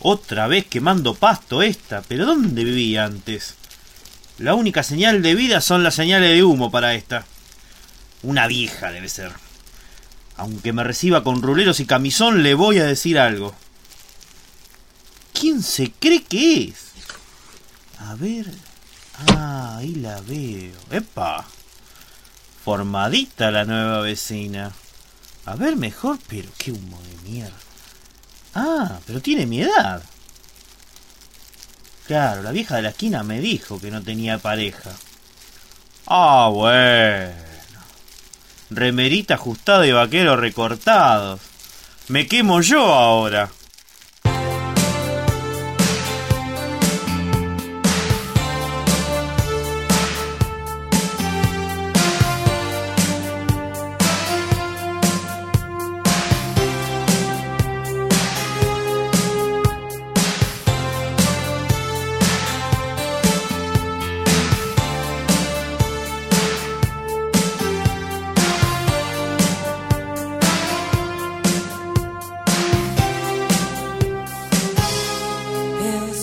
Otra vez quemando pasto esta, pero ¿dónde vivía antes? La única señal de vida son las señales de humo para esta. Una vieja debe ser. Aunque me reciba con ruleros y camisón, le voy a decir algo. ¿Quién se cree que es? A ver. Ah, ahí la veo. ¡Epa! Formadita la nueva vecina. A ver mejor, pero qué humo de mierda. Ah, pero tiene mi edad. Claro, la vieja de la esquina me dijo que no tenía pareja. Ah, bueno. Remerita ajustada y vaqueros recortados. Me quemo yo ahora.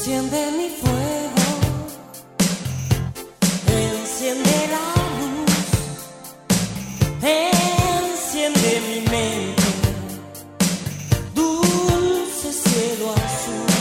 Enciende mi fuego, enciende la luz, enciende mi mente, dulce cielo azul.